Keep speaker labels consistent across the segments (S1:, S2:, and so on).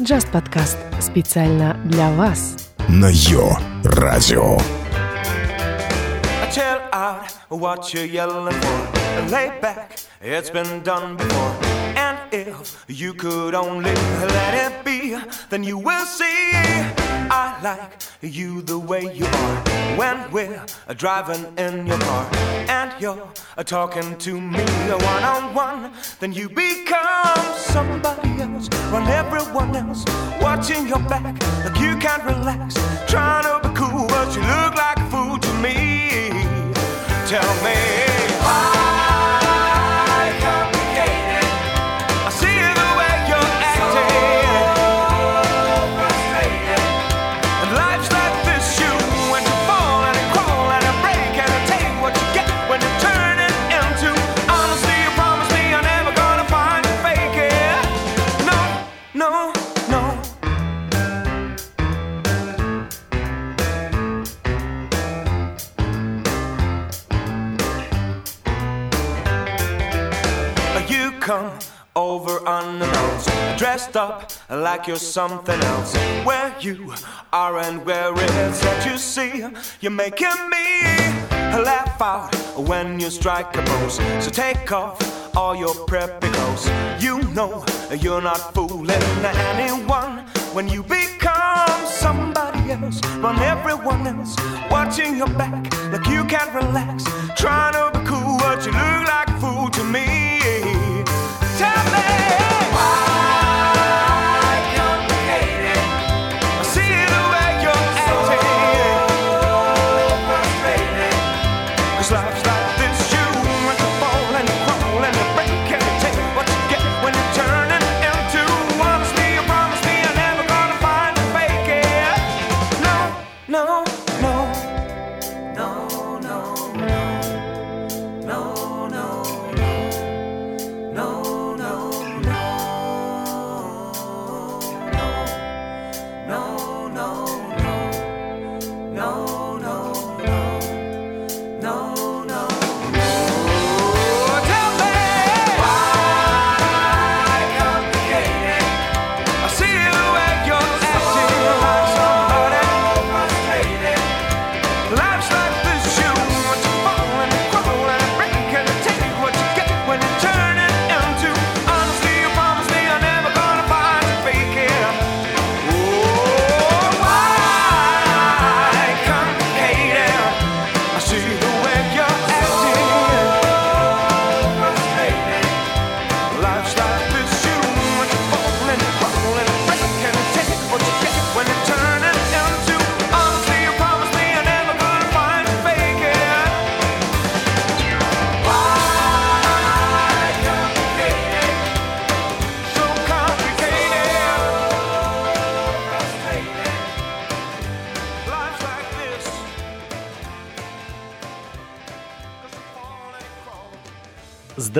S1: Just подкаст специально для вас.
S2: на Йо-Радио.
S3: Chill out, what you yelling for? Lay back, it's been done before. And if you could only let it be, then you will see I like you the way you are. When we're driving in your car and you're talking to me one on one, then you become somebody else. When everyone else watching your back, like you can't relax, trying to be cool, but you look like a fool to me. Tell me dressed up like you're something else. Where you are and where it's that you see, you're making me laugh out when you strike a pose. So take off all your preppy clothes. You know you're not fooling anyone when you become somebody else from everyone else watching your back like you can't relax trying to be cool but you look like a fool to me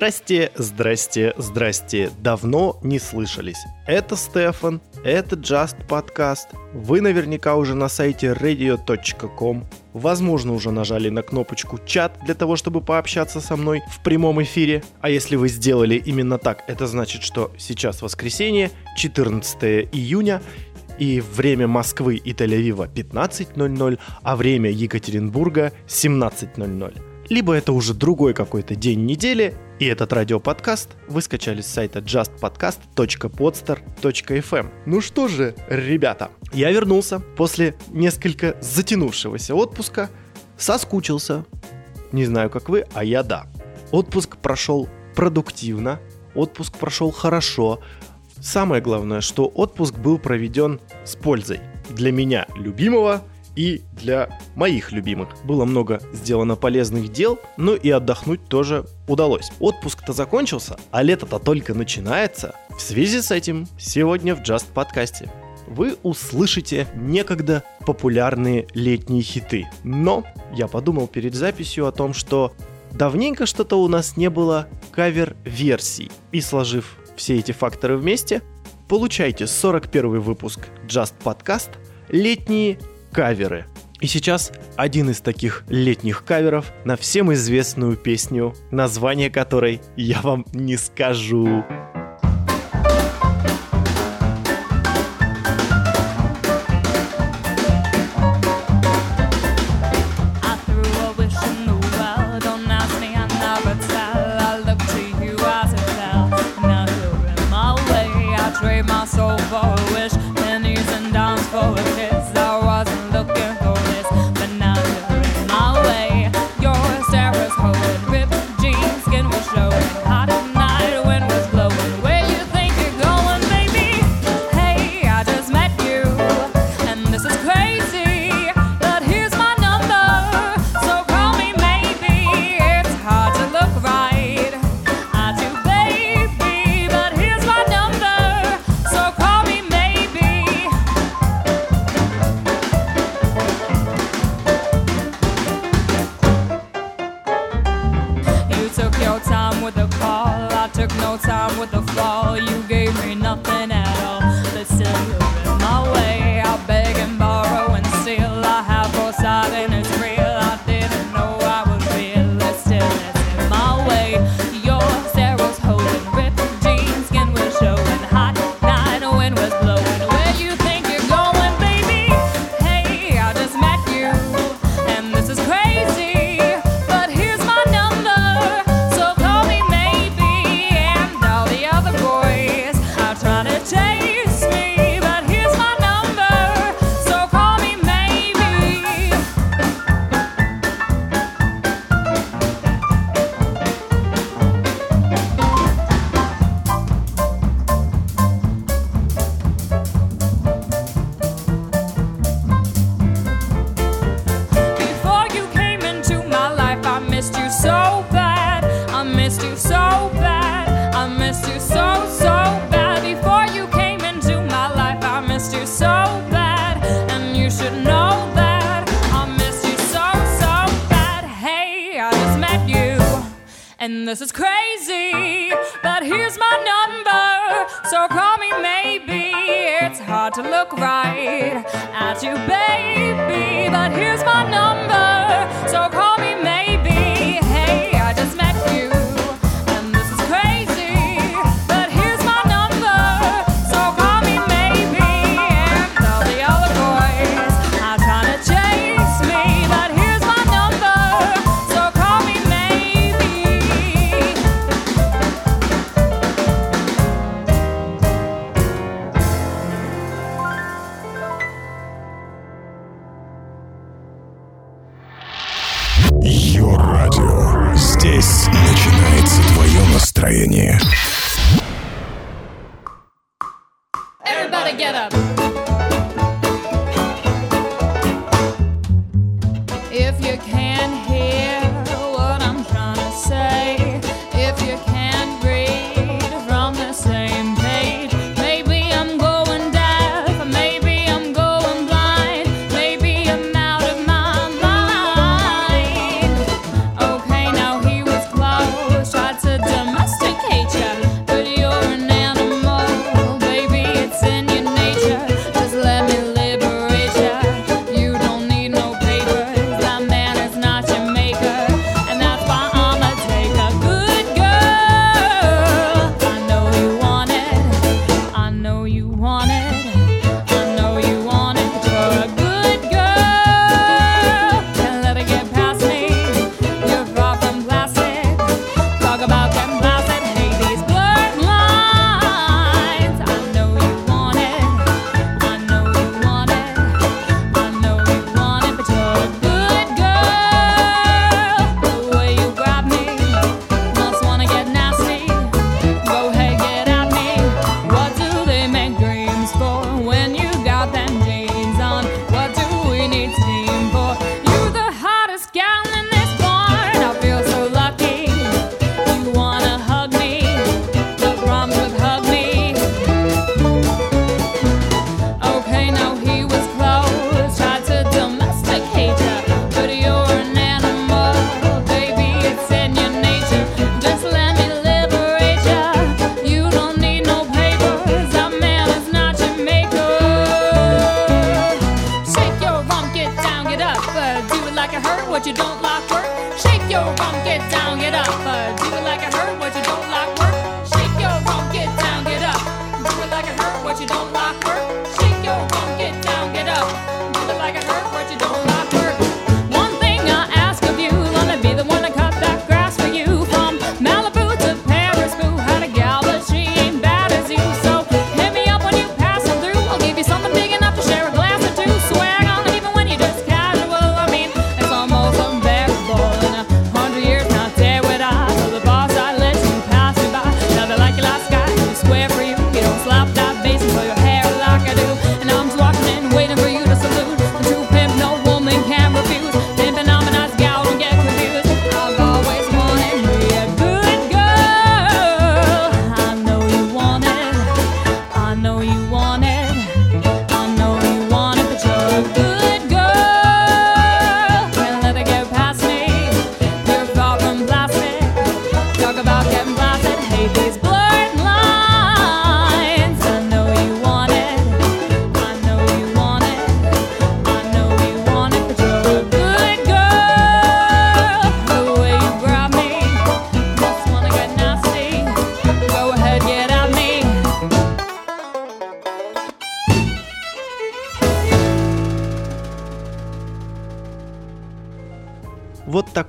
S4: Здрасте, здрасте, здрасте. Давно не слышались. Это Стефан, это Just Podcast. Вы наверняка уже на сайте radio.com. Возможно, уже нажали на кнопочку «Чат» для того, чтобы пообщаться со мной в прямом эфире. А если вы сделали именно так, это значит, что сейчас воскресенье, 14 июня, и время Москвы и Тель-Авива 15.00, а время Екатеринбурга 17.00. Либо это уже другой какой-то день недели, и этот радиоподкаст вы скачали с сайта justpodcast.podster.fm. Ну что же, ребята, я вернулся после несколько затянувшегося отпуска, соскучился. Не знаю, как вы, а я да. Отпуск прошел продуктивно, отпуск прошел хорошо. Самое главное, что отпуск был проведен с пользой для меня любимого и для моих любимых. Было много сделано полезных дел, ну и отдохнуть тоже удалось. Отпуск-то закончился, а лето-то только начинается. В связи с этим сегодня в Just подкасте вы услышите некогда популярные летние хиты. Но я подумал перед записью о том, что давненько что-то у нас не было кавер-версий. И сложив все эти факторы вместе, получайте 41 выпуск Just Podcast «Летние каверы. И сейчас один из таких летних каверов на всем известную песню, название которой я вам не скажу.
S5: And this is crazy, but here's my number. So call me maybe. It's hard to look right at you, baby. But here's my number. So call me maybe.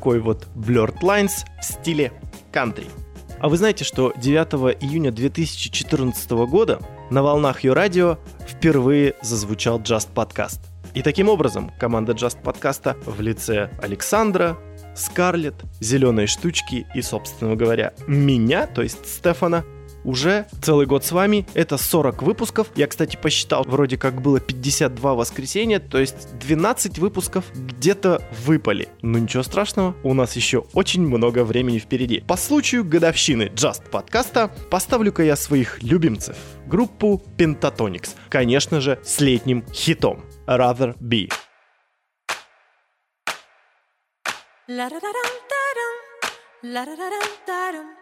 S4: Такой вот Blurred Lines в стиле кантри. А вы знаете, что 9 июня 2014 года на волнах ее радио впервые зазвучал Just Podcast. И таким образом команда Just подкаста в лице Александра, Скарлетт, Зеленой штучки и, собственно говоря, меня, то есть Стефана, уже целый год с вами. Это 40 выпусков. Я, кстати, посчитал, вроде как было 52 воскресенья, то есть 12 выпусков где-то выпали. Но ничего страшного, у нас еще очень много времени впереди. По случаю годовщины Just подкаста поставлю-ка я своих любимцев. Группу Pentatonix. Конечно же, с летним хитом Rather Be.
S5: La da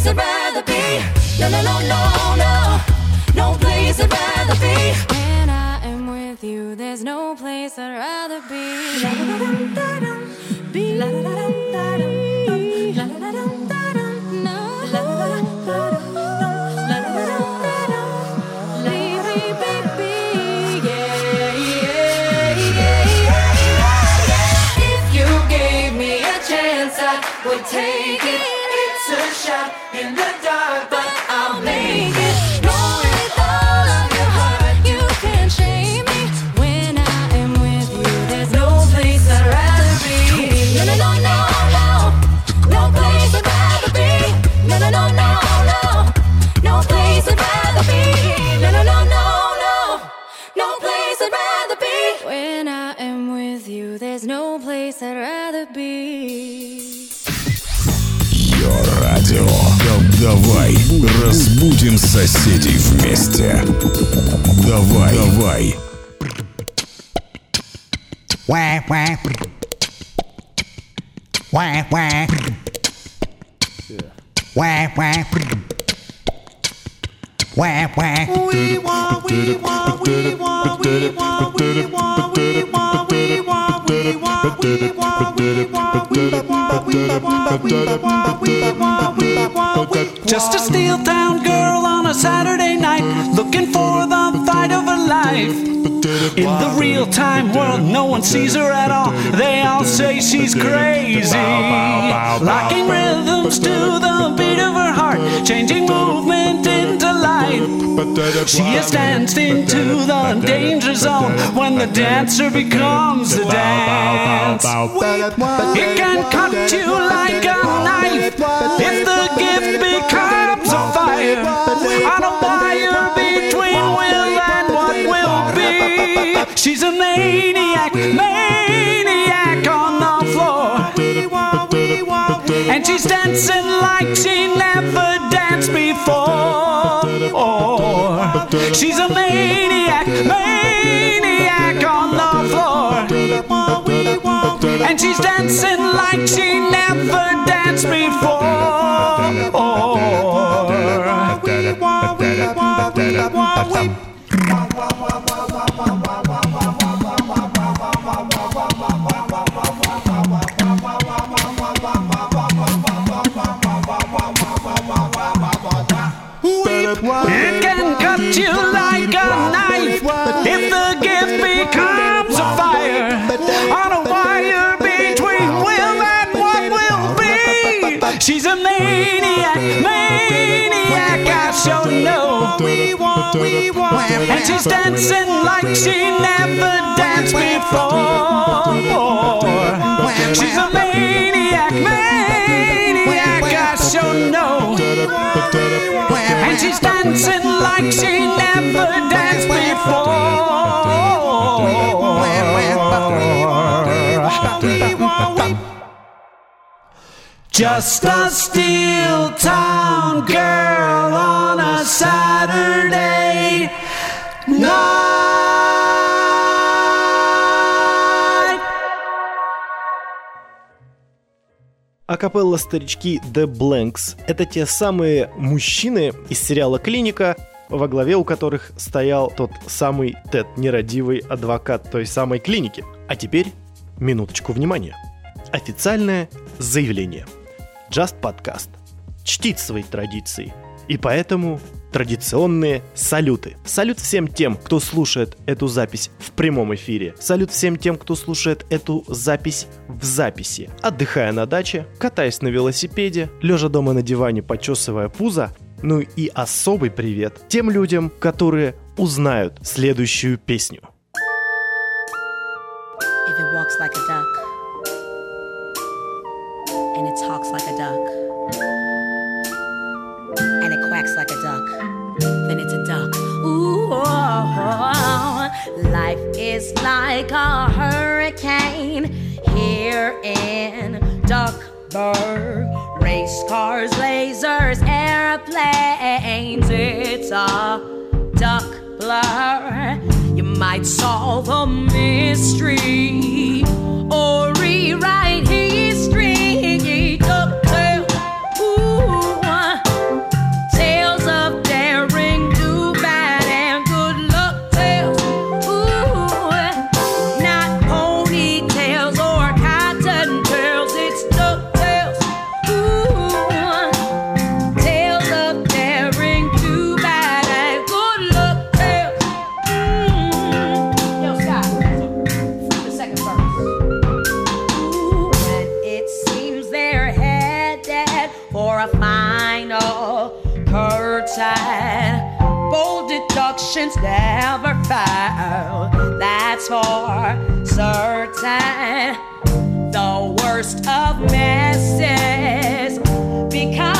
S6: Place I'd rather be. No, no, no, no, no. No place I'd rather be. When I am with you, there's no place I'd rather be. Be. No. In the
S7: Давай разбудим соседей вместе. Давай, давай.
S8: Wah, wah. Wah, wah. Wah, wah. Wah, wah. We want, we want, we want, we want, we want, we want.
S9: Just a steel town girl on a Saturday night, looking for the fight of her life. In the real time world, no one sees her at all. They all say she's crazy. Locking rhythms to the beat of her heart, changing movement into life.
S7: She has danced into the danger zone when the dancer becomes a dance. It can cut you like a knife if the gift becomes a fire on a wire between will and what will be. She's a maniac, maniac dancing like she never danced before. Oh She's a maniac, maniac on the floor. And she's dancing like she never danced before. Oh, I sure know. And she's dancing like she never danced before. She's a maniac, maniac, I sure know. And she's dancing like she never danced before. Just a steel town girl on a Saturday night.
S4: Акапелла старички The Blanks – это те самые мужчины из сериала «Клиника», во главе у которых стоял тот самый Тед, нерадивый адвокат той самой клиники. А теперь минуточку внимания. Официальное заявление. Just Podcast чтит свои традиции, и поэтому традиционные салюты. Салют всем тем, кто слушает эту запись в прямом эфире. Салют всем тем, кто слушает эту запись в записи. Отдыхая на даче, катаясь на велосипеде, лежа дома на диване, почесывая пузо. Ну и особый привет тем людям, которые узнают следующую песню.
S10: If it walks like a duck and it talks like duck and it quacks like a duck, then it's a duck. Ooh, life is like a hurricane here in Duckburg. Race cars, lasers, airplanes. It's a duck blur. You might solve a mystery or That's for certain. The worst of messes becomes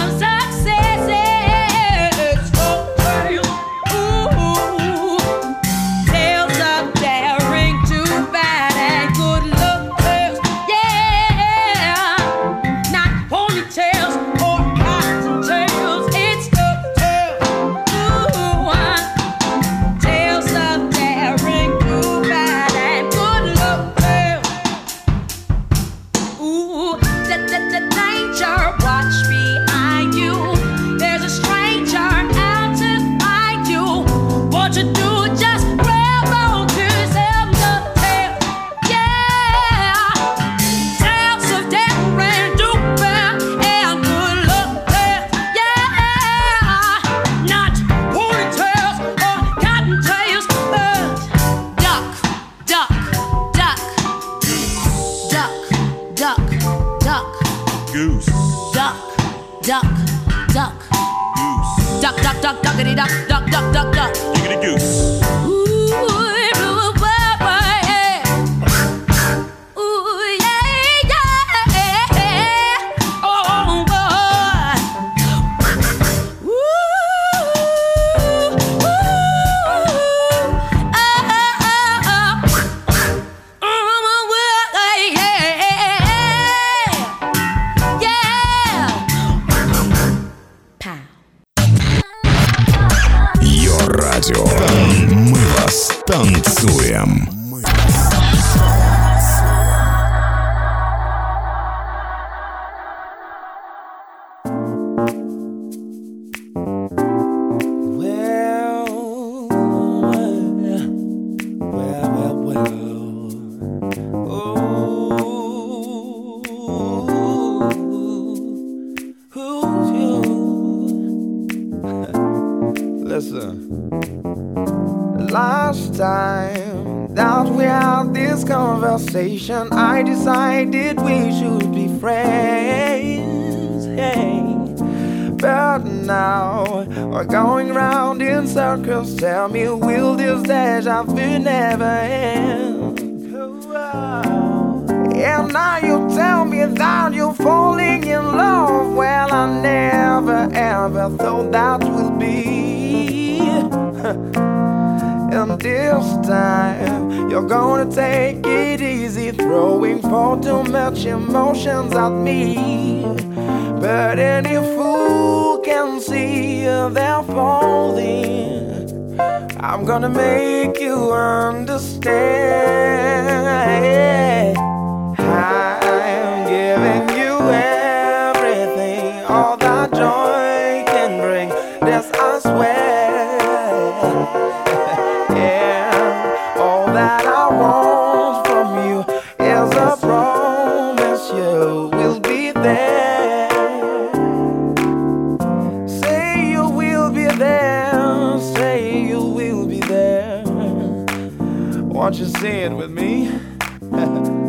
S11: conversation, I decided we should be friends. Hey. But now we're going round in circles. Tell me, will this deja vu never end? And now you tell me that you're falling in love. Well, I never ever thought that would be. And this time you're gonna take it easy, throwing far too much emotions at me. But any fool can see they're falling. I'm gonna make you understand. Won't you say it with me?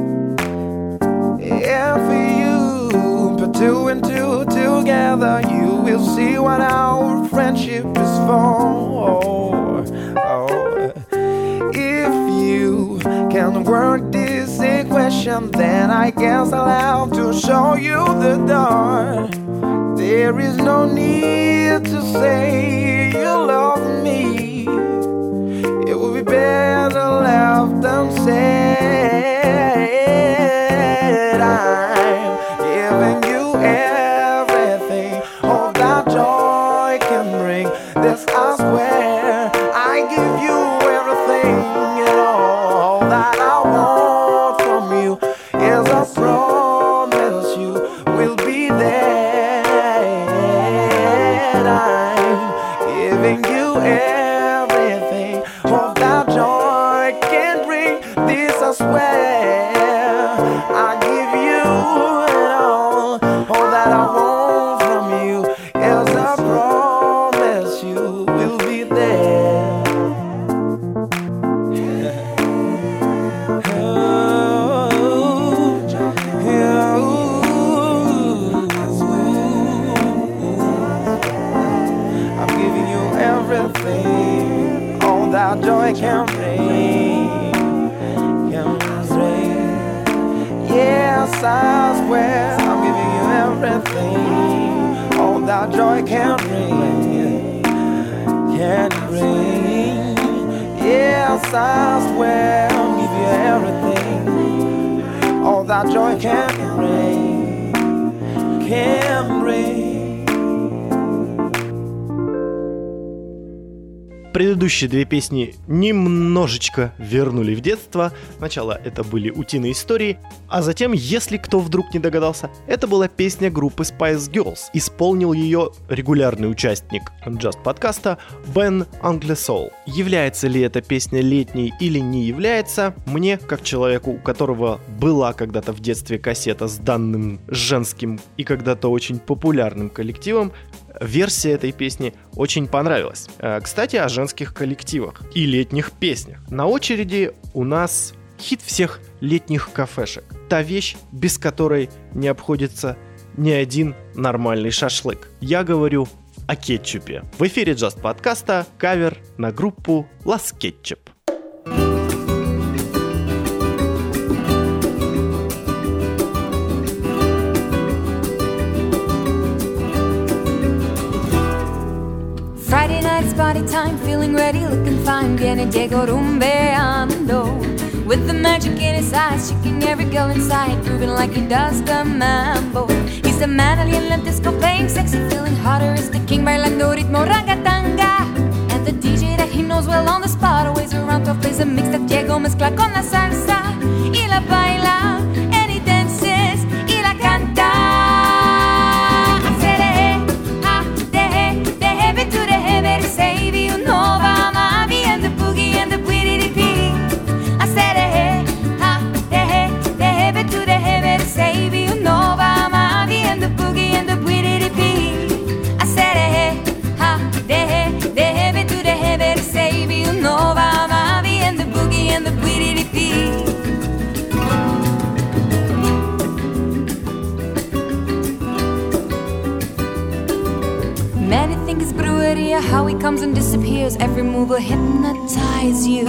S11: If you put two and two together, you will see what our friendship is for. Oh, if you can work this equation, then I guess I'll have to show you the door. There is no need to say you love me. Better left unsaid. I'm all that joy can bring, can bring. Yes, I swear I'm giving you everything, all that joy can bring, can bring. Yes, I swear I'm giving you everything, all that joy can bring, can bring.
S4: Предыдущие две песни немножечко вернули в детство. Сначала это были утиные истории, а затем, если кто вдруг не догадался, это была песня группы Spice Girls. Исполнил ее регулярный участник Just подкаста Бен Англесол. Является ли эта песня летней или не является, мне, как человеку, у которого была когда-то в детстве кассета с данным женским и когда-то очень популярным коллективом, версия этой песни очень понравилась. Э, кстати, о женских коллективах и летних песнях. На очереди у нас хит всех летних кафешек. Та вещь, без которой не обходится ни один нормальный шашлык. Я говорю о кетчупе. В эфире джаст подкаста кавер на группу Лас Ketchup.
S12: It's party time, feeling ready, looking fine. Viene Diego rumbeando. With the magic in his eyes, shaking every girl inside, grooving like he does the mambo. He's the man alien disco, playing sexy, feeling hotter. Is the king bailando ritmo ragatanga. And the DJ that he knows well on the spot, always around to plays a mix that Diego mezcla con la salsa y la baila. how he comes and disappears. Every move will hypnotize you.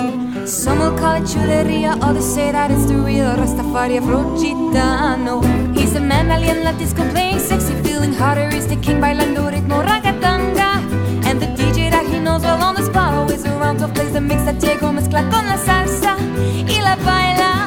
S12: Some will call it chuleria, others say that it's the real Rastafari Afrogitano. He's a man alien, let his complaints sexy, feeling hotter is the king bailando ritmo ragatanga. And the DJ that he knows well on the spot always around to plays the mix that Diego mezcla con la salsa y la baila.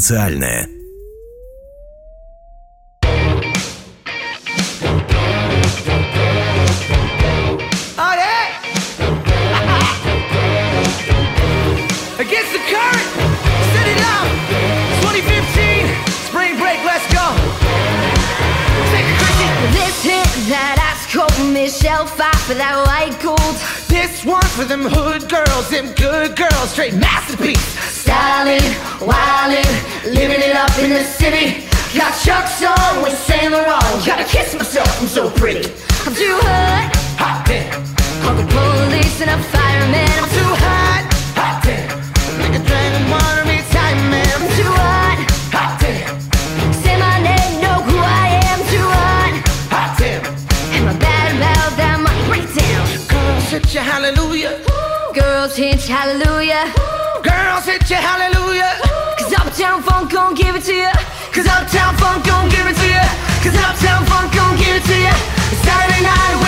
S12: социальное. the city. Got chucks on with Saint Laurent. Gotta kiss myself, I'm so pretty. I'm too hot. Hot damn. Call the police and a fireman. I'm too hot. Hot damn. Make a dragon and water me time, man. I'm too hot. Hot damn. Say my name, know who I am. Too hot.
S13: Hot damn.
S12: Am I bad
S13: about that My breakdown. Girls hit your hallelujah. Ooh.
S10: Girls hit your hallelujah. Ooh.
S13: Girls hit your hallelujah.
S10: Gon' give it to you.
S13: Cause Uptown Funk gon' give it to you. Cause Uptown Funk gon' give it to you. Saturday night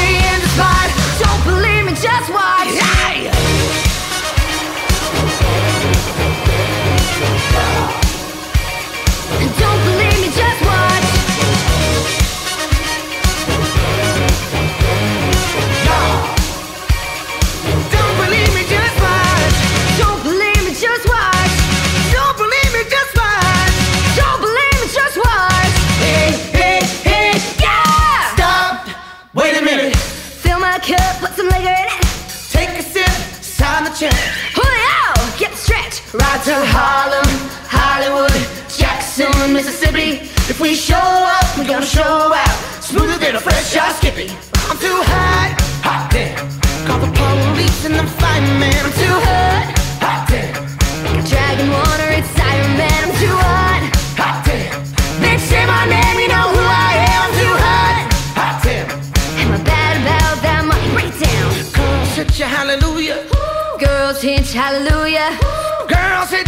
S13: to Harlem, Hollywood, Jackson, Mississippi. If we show up, we're gonna show out. Smoother than a fresh shot skippy. I'm too hot, hot damn. Call the police and the fireman. I'm too hot, hot damn.
S10: Like a dragon water, it's Iron Man. I'm too hot.
S13: Hot damn. Bitch, say my name, you know who I am. I'm too hot, hot damn.
S10: Am I bad about that money? Break it down.
S13: Girls hit you hallelujah.
S10: Girls hit you hallelujah.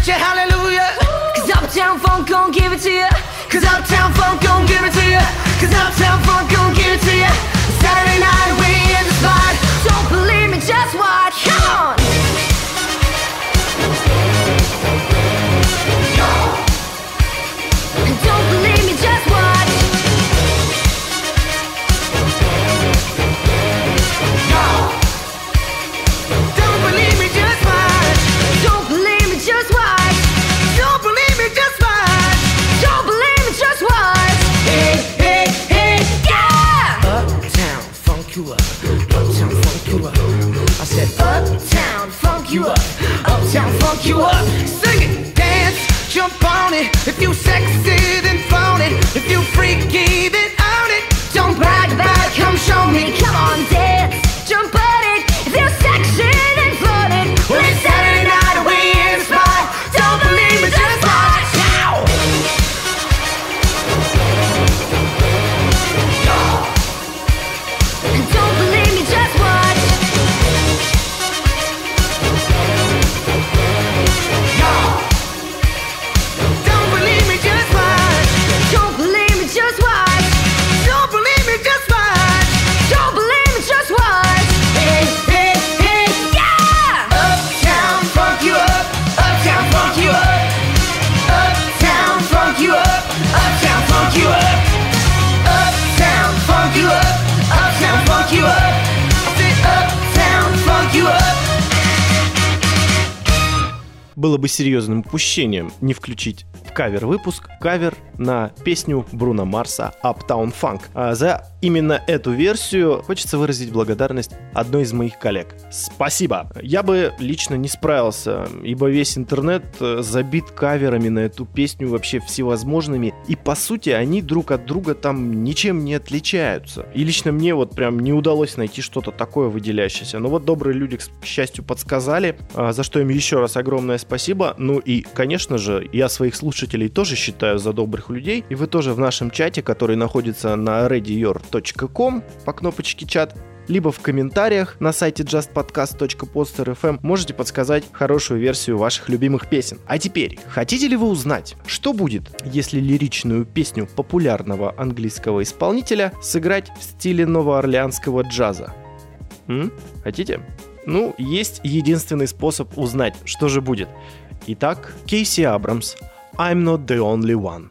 S13: You hallelujah.
S10: Cause Uptown Funk gon' give it to you.
S13: Cause Uptown Funk gon' give it to you. Cause Uptown Funk gon' give it to you. Saturday night we in the spot.
S10: Don't believe me, just watch. Come on.
S13: You up. Sing it, dance, jump on it. If you sexy, then flaunt it. If you freaky, then
S4: Было бы серьезным упущением не включить кавер-выпуск кавер на песню Бруно Марса Uptown Funk. А за именно эту версию хочется выразить благодарность одной из моих коллег. Спасибо! Я бы лично не справился, ибо весь интернет э, забит каверами на эту песню вообще всевозможными, и по сути они друг от друга там ничем не отличаются. И лично мне вот прям не удалось найти что-то такое выделяющееся. Но вот добрые люди, к счастью, подсказали, а, за что им еще раз огромное спасибо. Ну и, конечно же, я своих слушателей тоже считаю за добрых людей. И вы тоже в нашем чате, который находится на readyyour.com по кнопочке чат, либо в комментариях на сайте justpodcast.poster.fm можете подсказать хорошую версию ваших любимых песен. А теперь, хотите ли вы узнать, что будет, если лиричную песню популярного английского исполнителя сыграть в стиле новоорлеанского джаза? М? Хотите? Ну, есть единственный способ узнать, что же будет. Итак, Кейси Абрамс, I'm not the only one.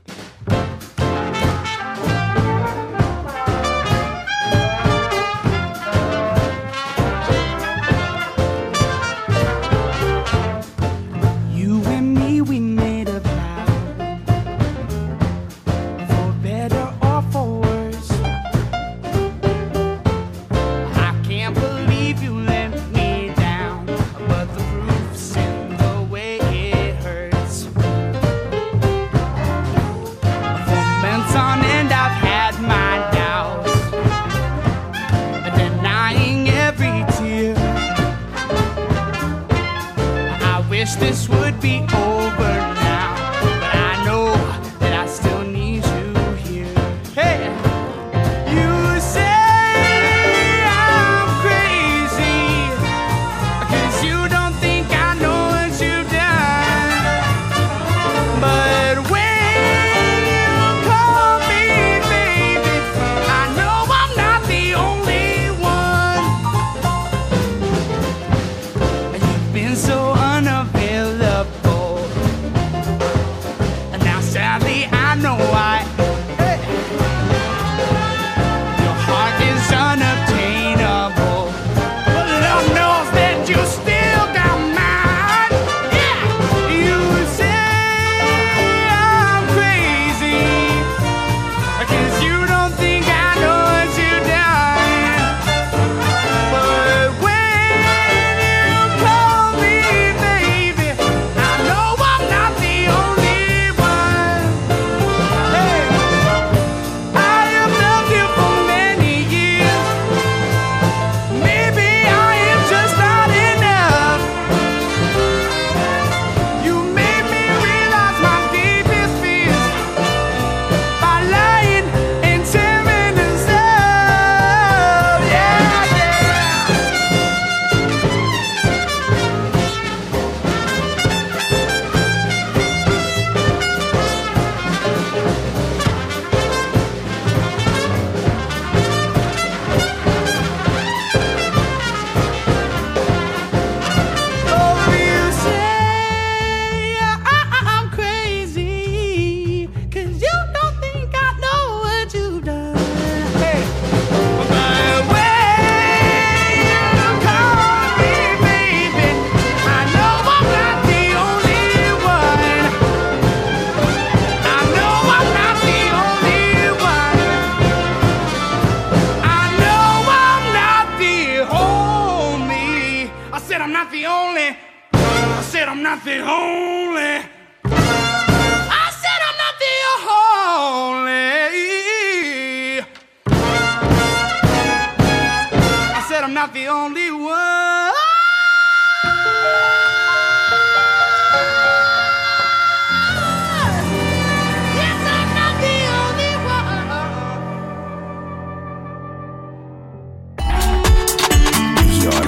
S13: not the only one.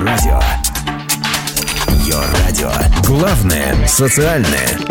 S7: Радио. Йо радио. Главное социальное.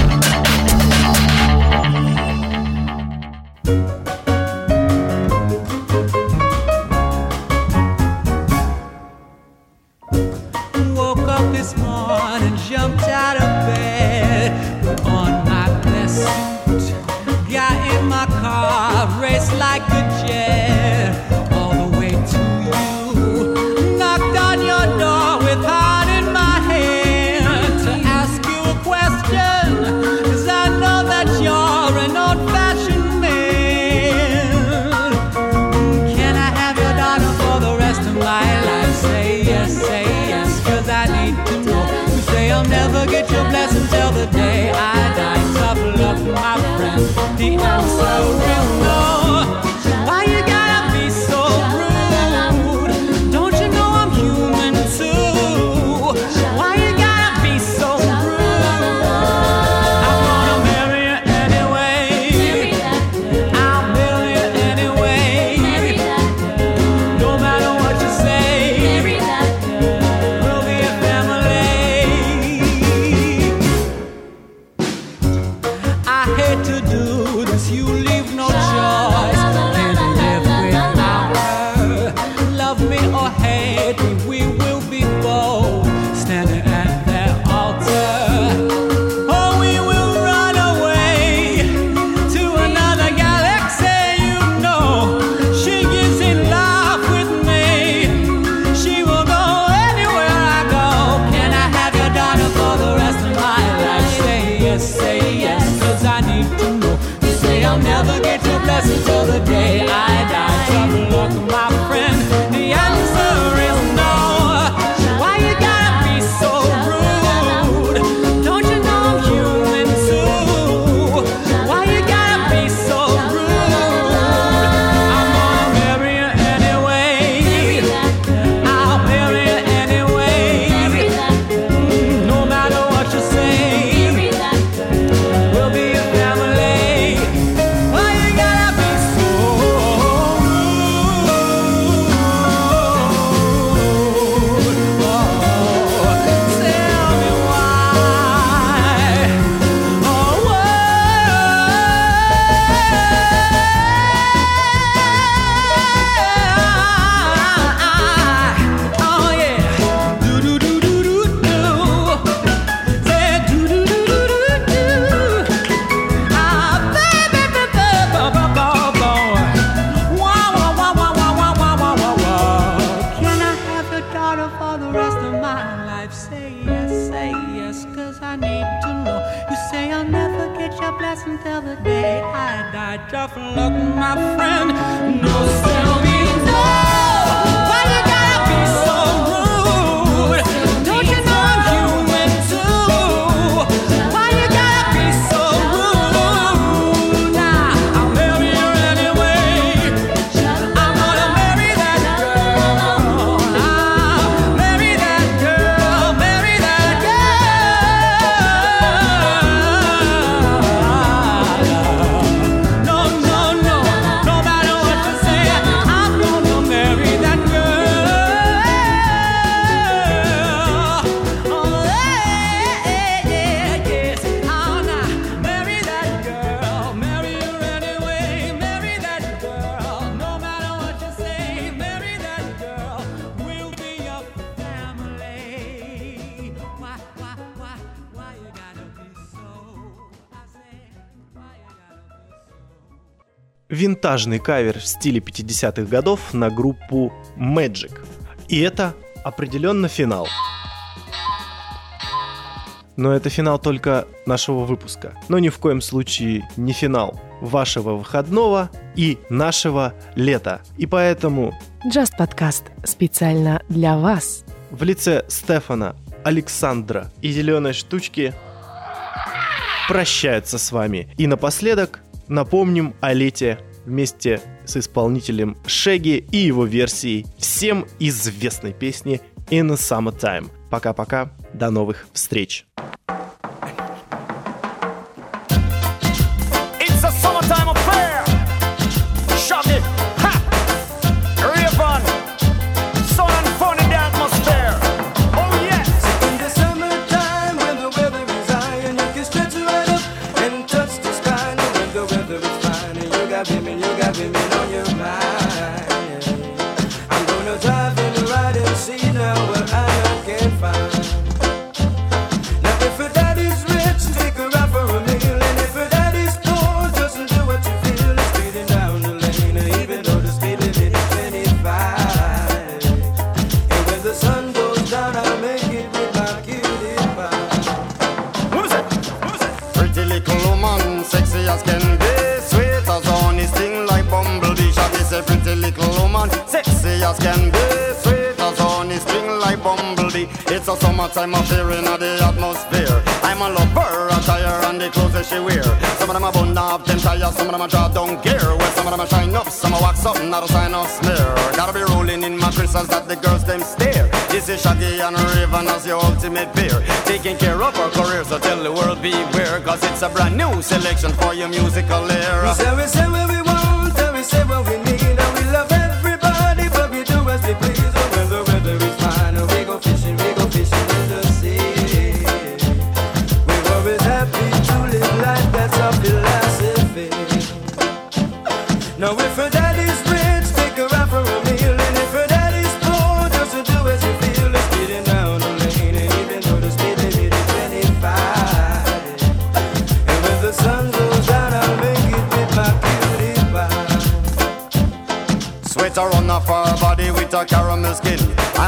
S4: продажный кавер в стиле 50-х годов на группу Magic. И это определенно финал. Но это финал только нашего выпуска. Но ни в коем случае не финал вашего выходного и нашего лета. И поэтому...
S1: Just подкаст специально для вас.
S4: В лице Стефана, Александра и зеленой штучки прощаются с вами. И напоследок напомним о лете вместе с исполнителем Шеги и его версией всем известной песни In the Summertime. Пока-пока, до новых встреч.
S14: Sexy as can be Sweet as honey, sting like bumblebee. It's a summertime affair in the atmosphere. I'm a lover, attire and the clothes that she wear. Some of them are bun up, them tires, some of them are draw down gear Well, some of them are shine up, some are wax up, not a sign of smear. Gotta be rolling in my crystals that the girls them stare. This is Shaggy and Rayvon as your ultimate pair Taking care of our career, so tell the world beware. Cause it's a brand new selection for your musical era.
S15: We say, we say what we want, and we say what we need,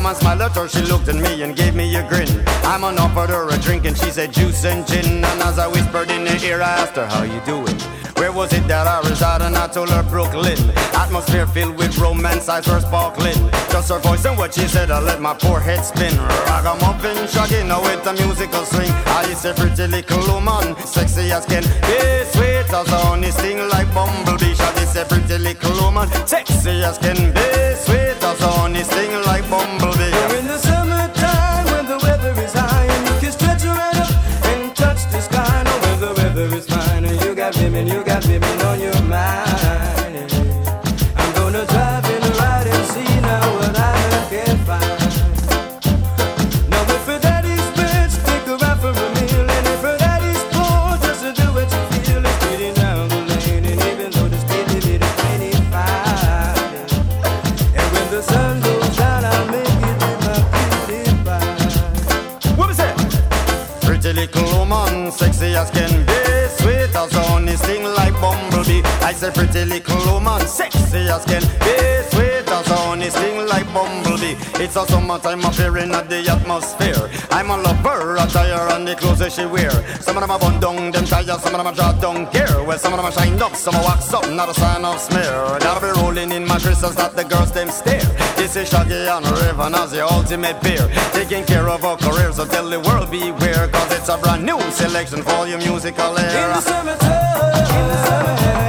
S14: skin. I'm a smile at her, she looked at me and gave me a grin. I'm on offered her a drink and she said juice and gin. And as I whispered in her ear, I asked her, how you doing? Where was it that I reside? And I told her Brooklyn. Atmosphere filled with romance, eyes were sparkling. Just her voice and what she said, I let my poor head spin. Ragamuffin, shaggy, now with a musical swing. I say pretty little woman, sexy as can be, sweet as honey, sting like bumblebee. Shaggy say pretty little woman, sexy as can be, sweet she wear. Some of them are bun down, them tires, some of them are draw down gear. Well, some of them are shine up, some are wax up, not a sign of smear. Gotta be rolling in my crystals that the girls them stare. This is Shaggy and Rayvon as the ultimate pair. Taking care of our careers, so tell the world beware. Cause it's a brand new selection for your musical
S15: In the
S14: era.
S15: summertime, in the summertime,